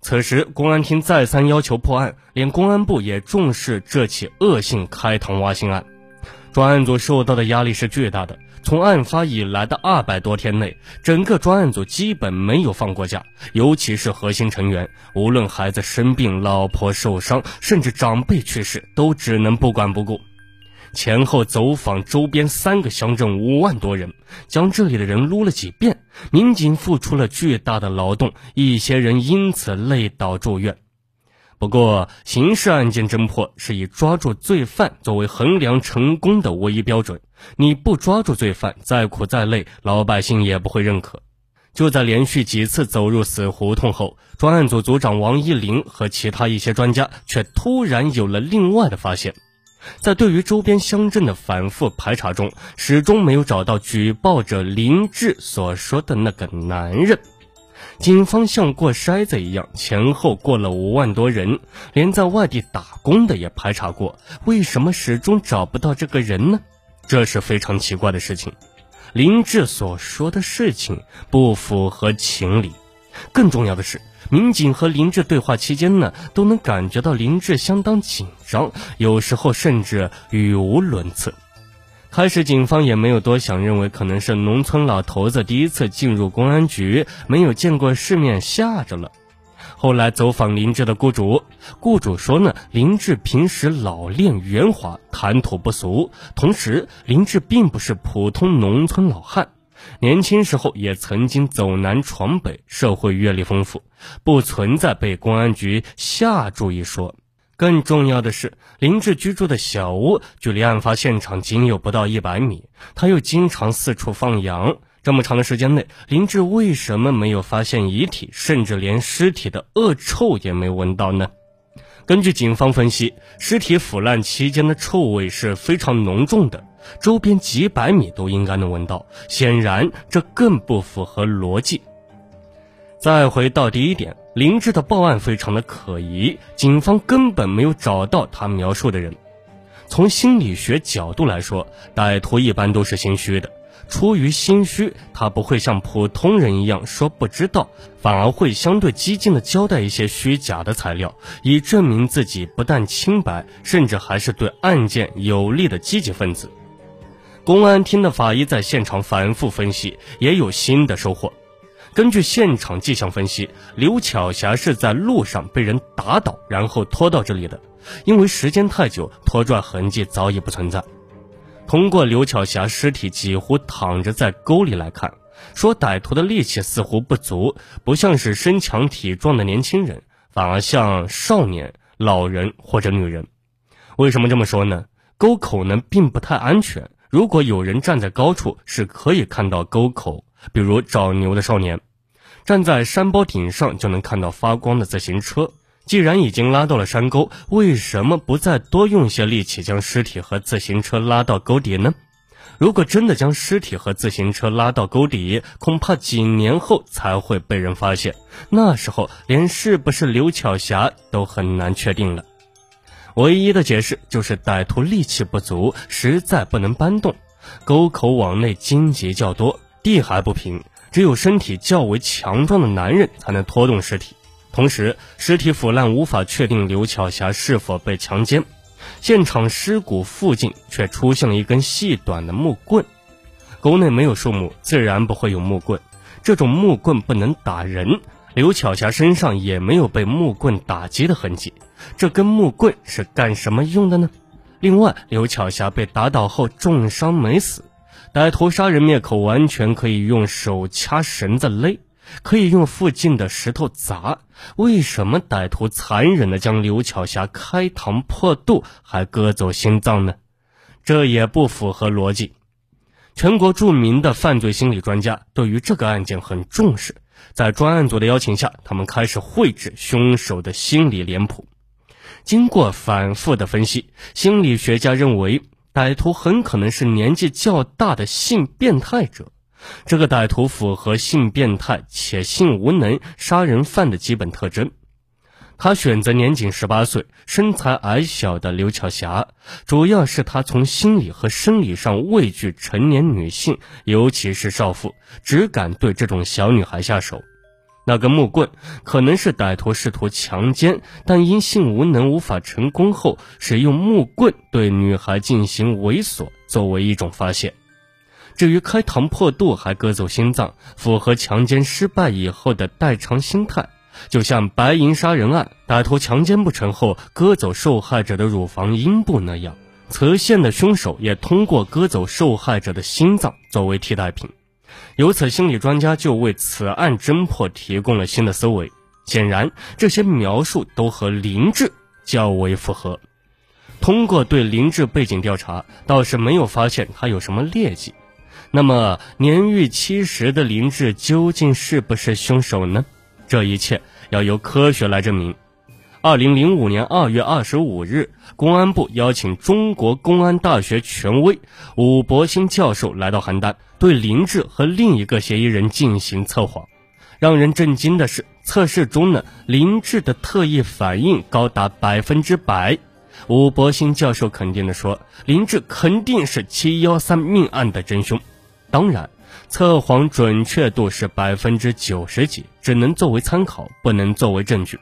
此时，公安厅再三要求破案，连公安部也重视这起恶性开膛挖心案。专案组受到的压力是巨大的。从案发以来的二百多天内，整个专案组基本没有放过假，尤其是核心成员，无论孩子生病、老婆受伤，甚至长辈去世，都只能不管不顾。前后走访周边三个乡镇五万多人，将这里的人撸了几遍。民警付出了巨大的劳动，一些人因此累倒住院。不过，刑事案件侦破是以抓住罪犯作为衡量成功的唯一标准。你不抓住罪犯，再苦再累，老百姓也不会认可。就在连续几次走入死胡同后，专案组组长王一林和其他一些专家却突然有了另外的发现。在对于周边乡镇的反复排查中，始终没有找到举报者林志所说的那个男人。警方像过筛子一样，前后过了五万多人，连在外地打工的也排查过，为什么始终找不到这个人呢？这是非常奇怪的事情。林志所说的事情不符合情理。更重要的是。民警和林志对话期间呢，都能感觉到林志相当紧张，有时候甚至语无伦次。开始警方也没有多想，认为可能是农村老头子第一次进入公安局，没有见过世面，吓着了。后来走访林志的雇主，雇主说呢，林志平时老练圆滑，谈吐不俗，同时林志并不是普通农村老汉。年轻时候也曾经走南闯北，社会阅历丰富，不存在被公安局吓住一说。更重要的是，林志居住的小屋距离案发现场仅有不到一百米，他又经常四处放羊。这么长的时间内，林志为什么没有发现遗体，甚至连尸体的恶臭也没闻到呢？根据警方分析，尸体腐烂期间的臭味是非常浓重的。周边几百米都应该能闻到，显然这更不符合逻辑。再回到第一点，林志的报案非常的可疑，警方根本没有找到他描述的人。从心理学角度来说，歹徒一般都是心虚的，出于心虚，他不会像普通人一样说不知道，反而会相对激进的交代一些虚假的材料，以证明自己不但清白，甚至还是对案件有利的积极分子。公安厅的法医在现场反复分析，也有新的收获。根据现场迹象分析，刘巧霞是在路上被人打倒，然后拖到这里的。因为时间太久，拖拽痕迹早已不存在。通过刘巧霞尸体几乎躺着在沟里来看，说歹徒的力气似乎不足，不像是身强体壮的年轻人，反而像少年、老人或者女人。为什么这么说呢？沟口呢并不太安全。如果有人站在高处，是可以看到沟口，比如找牛的少年；站在山包顶上，就能看到发光的自行车。既然已经拉到了山沟，为什么不再多用些力气将尸体和自行车拉到沟底呢？如果真的将尸体和自行车拉到沟底，恐怕几年后才会被人发现，那时候连是不是刘巧霞都很难确定了。唯一的解释就是歹徒力气不足，实在不能搬动。沟口往内荆棘较多，地还不平，只有身体较为强壮的男人才能拖动尸体。同时，尸体腐烂，无法确定刘巧霞是否被强奸。现场尸骨附近却出现了一根细短的木棍。沟内没有树木，自然不会有木棍。这种木棍不能打人。刘巧霞身上也没有被木棍打击的痕迹，这根木棍是干什么用的呢？另外，刘巧霞被打倒后重伤没死，歹徒杀人灭口完全可以用手掐绳子勒，可以用附近的石头砸，为什么歹徒残忍地将刘巧霞开膛破肚，还割走心脏呢？这也不符合逻辑。全国著名的犯罪心理专家对于这个案件很重视。在专案组的邀请下，他们开始绘制凶手的心理脸谱。经过反复的分析，心理学家认为歹徒很可能是年纪较大的性变态者。这个歹徒符合性变态且性无能杀人犯的基本特征。他选择年仅十八岁、身材矮小的刘巧霞，主要是他从心理和生理上畏惧成年女性，尤其是少妇，只敢对这种小女孩下手。那根木棍可能是歹徒试图强奸，但因性无能无法成功后，使用木棍对女孩进行猥琐，作为一种发泄。至于开膛破肚还割走心脏，符合强奸失败以后的代偿心态，就像白银杀人案，歹徒强奸不成后割走受害者的乳房、阴部那样，侧线的凶手也通过割走受害者的心脏作为替代品。由此，心理专家就为此案侦破提供了新的思维。显然，这些描述都和林志较为符合。通过对林志背景调查，倒是没有发现他有什么劣迹。那么，年逾七十的林志究竟是不是凶手呢？这一切要由科学来证明。二零零五年二月二十五日，公安部邀请中国公安大学权威武伯兴教授来到邯郸，对林志和另一个嫌疑人进行测谎。让人震惊的是，测试中呢，林志的特异反应高达百分之百。武伯兴教授肯定地说，林志肯定是七幺三命案的真凶。当然，测谎准确度是百分之九十几，只能作为参考，不能作为证据。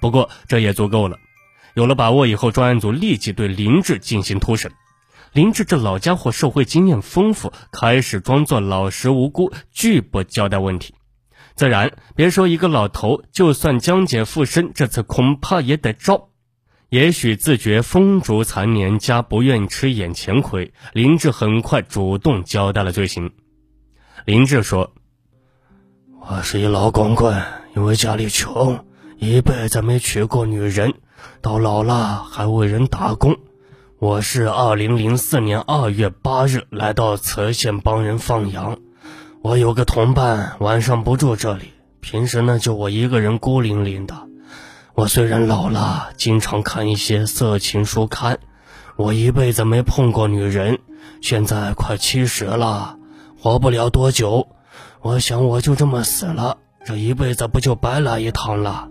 不过这也足够了。有了把握以后，专案组立即对林志进行突审。林志这老家伙社会经验丰富，开始装作老实无辜，拒不交代问题。自然，别说一个老头，就算江姐附身，这次恐怕也得招。也许自觉风烛残年，加不愿吃眼前亏，林志很快主动交代了罪行。林志说：“我是一老光棍，因为家里穷。”一辈子没娶过女人，到老了还为人打工。我是二零零四年二月八日来到磁县帮人放羊。我有个同伴，晚上不住这里，平时呢就我一个人孤零零的。我虽然老了，经常看一些色情书刊。我一辈子没碰过女人，现在快七十了，活不了多久。我想我就这么死了，这一辈子不就白来一趟了？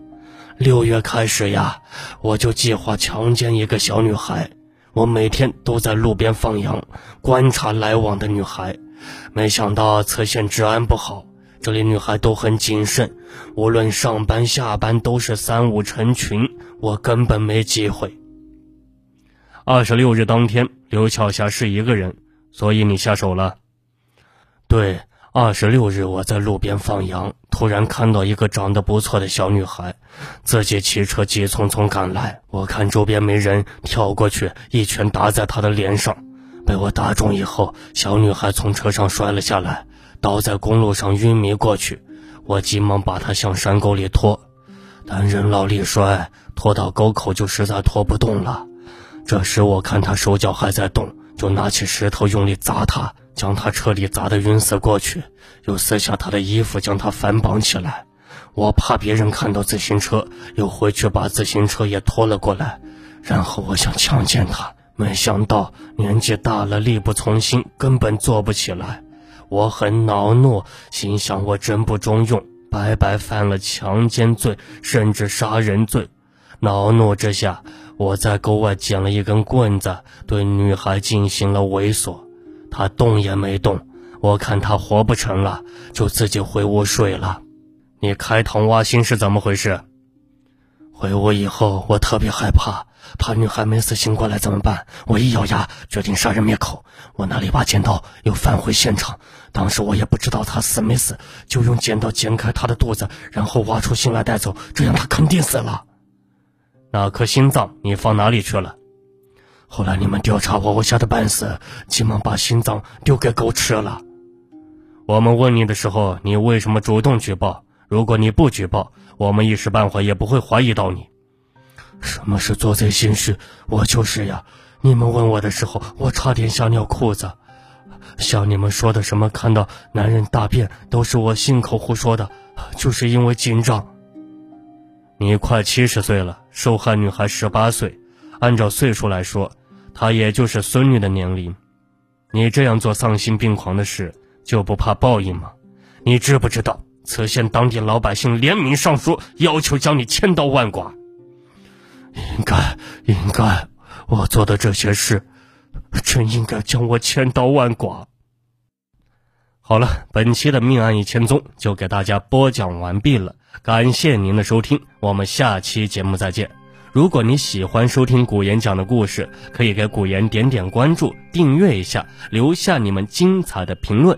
六月开始呀，我就计划强奸一个小女孩。我每天都在路边放羊，观察来往的女孩。没想到磁县治安不好，这里女孩都很谨慎，无论上班下班都是三五成群，我根本没机会。二十六日当天，刘巧霞是一个人，所以你下手了。对。二十六日，我在路边放羊，突然看到一个长得不错的小女孩，自己骑车急匆匆赶来。我看周边没人，跳过去一拳打在她的脸上，被我打中以后，小女孩从车上摔了下来，倒在公路上晕迷过去。我急忙把她向山沟里拖，但人老力衰，拖到沟口就实在拖不动了。这时我看她手脚还在动，就拿起石头用力砸她。将他车里砸得晕死过去，又撕下他的衣服，将他反绑起来。我怕别人看到自行车，又回去把自行车也拖了过来。然后我想强奸他，没想到年纪大了，力不从心，根本做不起来。我很恼怒，心想我真不中用，白白犯了强奸罪，甚至杀人罪。恼怒之下，我在沟外捡了一根棍子，对女孩进行了猥琐。他动也没动，我看他活不成了，就自己回屋睡了。你开膛挖心是怎么回事？回屋以后，我特别害怕，怕女孩没死醒过来怎么办？我一咬牙，决定杀人灭口。我拿了一把剪刀，又返回现场。当时我也不知道她死没死，就用剪刀剪开她的肚子，然后挖出心来带走，这样她肯定死了。那颗心脏你放哪里去了？后来你们调查我，我吓得半死，急忙把心脏丢给狗吃了。我们问你的时候，你为什么主动举报？如果你不举报，我们一时半会也不会怀疑到你。什么是做贼心虚？我就是呀。你们问我的时候，我差点吓尿裤子。像你们说的什么看到男人大便都是我信口胡说的，就是因为紧张。你快七十岁了，受害女孩十八岁。按照岁数来说，她也就是孙女的年龄。你这样做丧心病狂的事，就不怕报应吗？你知不知道，此县当地老百姓联名上书，要求将你千刀万剐。应该，应该，我做的这些事，真应该将我千刀万剐。好了，本期的命案一千宗就给大家播讲完毕了，感谢您的收听，我们下期节目再见。如果你喜欢收听古言讲的故事，可以给古言点点关注，订阅一下，留下你们精彩的评论。